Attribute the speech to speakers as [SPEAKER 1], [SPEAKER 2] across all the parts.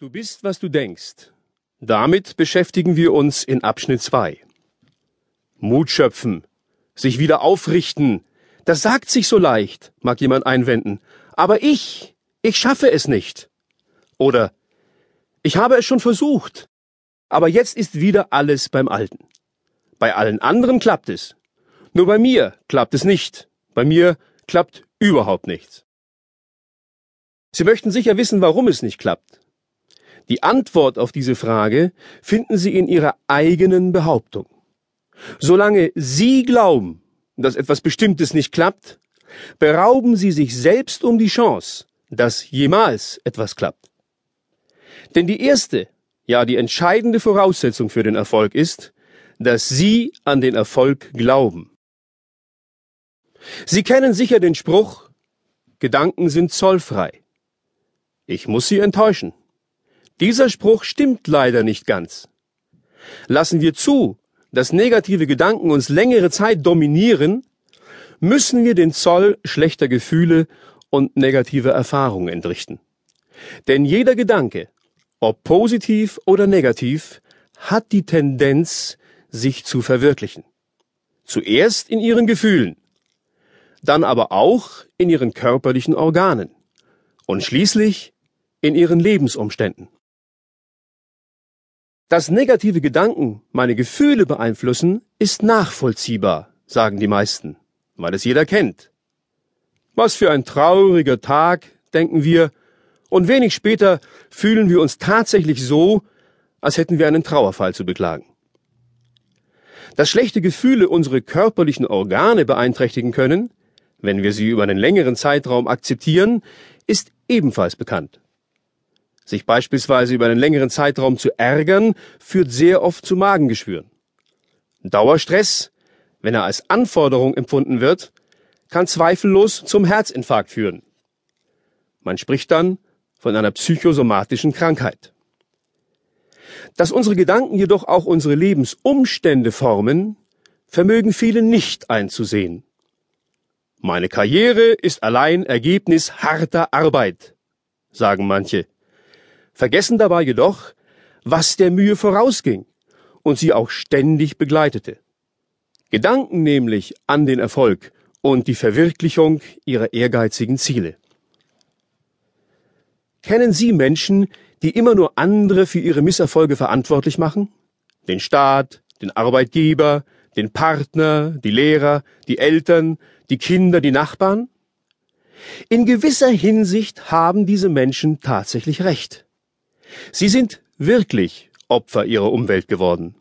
[SPEAKER 1] Du bist, was du denkst. Damit beschäftigen wir uns in Abschnitt 2. Mut schöpfen, sich wieder aufrichten, das sagt sich so leicht, mag jemand einwenden. Aber ich, ich schaffe es nicht. Oder ich habe es schon versucht, aber jetzt ist wieder alles beim Alten. Bei allen anderen klappt es. Nur bei mir klappt es nicht. Bei mir klappt überhaupt nichts. Sie möchten sicher wissen, warum es nicht klappt. Die Antwort auf diese Frage finden Sie in Ihrer eigenen Behauptung. Solange Sie glauben, dass etwas Bestimmtes nicht klappt, berauben Sie sich selbst um die Chance, dass jemals etwas klappt. Denn die erste, ja die entscheidende Voraussetzung für den Erfolg ist, dass Sie an den Erfolg glauben. Sie kennen sicher den Spruch, Gedanken sind zollfrei. Ich muss Sie enttäuschen. Dieser Spruch stimmt leider nicht ganz. Lassen wir zu, dass negative Gedanken uns längere Zeit dominieren, müssen wir den Zoll schlechter Gefühle und negativer Erfahrungen entrichten. Denn jeder Gedanke, ob positiv oder negativ, hat die Tendenz, sich zu verwirklichen. Zuerst in ihren Gefühlen, dann aber auch in ihren körperlichen Organen und schließlich in ihren Lebensumständen. Dass negative Gedanken meine Gefühle beeinflussen, ist nachvollziehbar, sagen die meisten, weil es jeder kennt. Was für ein trauriger Tag, denken wir, und wenig später fühlen wir uns tatsächlich so, als hätten wir einen Trauerfall zu beklagen. Dass schlechte Gefühle unsere körperlichen Organe beeinträchtigen können, wenn wir sie über einen längeren Zeitraum akzeptieren, ist ebenfalls bekannt. Sich beispielsweise über einen längeren Zeitraum zu ärgern, führt sehr oft zu Magengeschwüren. Dauerstress, wenn er als Anforderung empfunden wird, kann zweifellos zum Herzinfarkt führen. Man spricht dann von einer psychosomatischen Krankheit. Dass unsere Gedanken jedoch auch unsere Lebensumstände formen, vermögen viele nicht einzusehen. Meine Karriere ist allein Ergebnis harter Arbeit, sagen manche vergessen dabei jedoch, was der Mühe vorausging und sie auch ständig begleitete. Gedanken nämlich an den Erfolg und die Verwirklichung ihrer ehrgeizigen Ziele. Kennen Sie Menschen, die immer nur andere für ihre Misserfolge verantwortlich machen? Den Staat, den Arbeitgeber, den Partner, die Lehrer, die Eltern, die Kinder, die Nachbarn? In gewisser Hinsicht haben diese Menschen tatsächlich recht. Sie sind wirklich Opfer ihrer Umwelt geworden.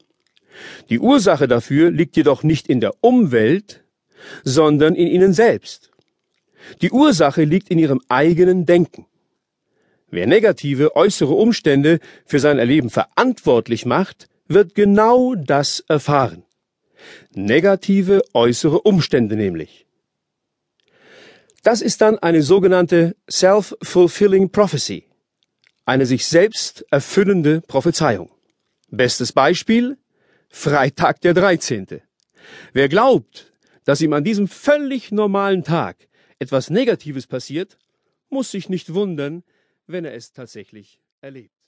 [SPEAKER 1] Die Ursache dafür liegt jedoch nicht in der Umwelt, sondern in ihnen selbst. Die Ursache liegt in ihrem eigenen Denken. Wer negative äußere Umstände für sein Erleben verantwortlich macht, wird genau das erfahren. Negative äußere Umstände nämlich. Das ist dann eine sogenannte Self-Fulfilling Prophecy eine sich selbst erfüllende Prophezeiung. Bestes Beispiel Freitag der 13. Wer glaubt, dass ihm an diesem völlig normalen Tag etwas Negatives passiert, muss sich nicht wundern, wenn er es tatsächlich erlebt.